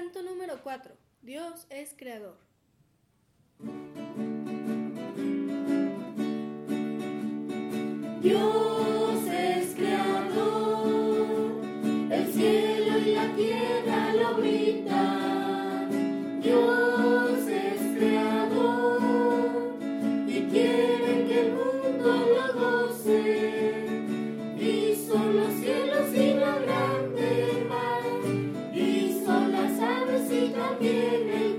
Canto número 4. Dios es creador. Dios es creador, el cielo y la tierra lo gritan. Happy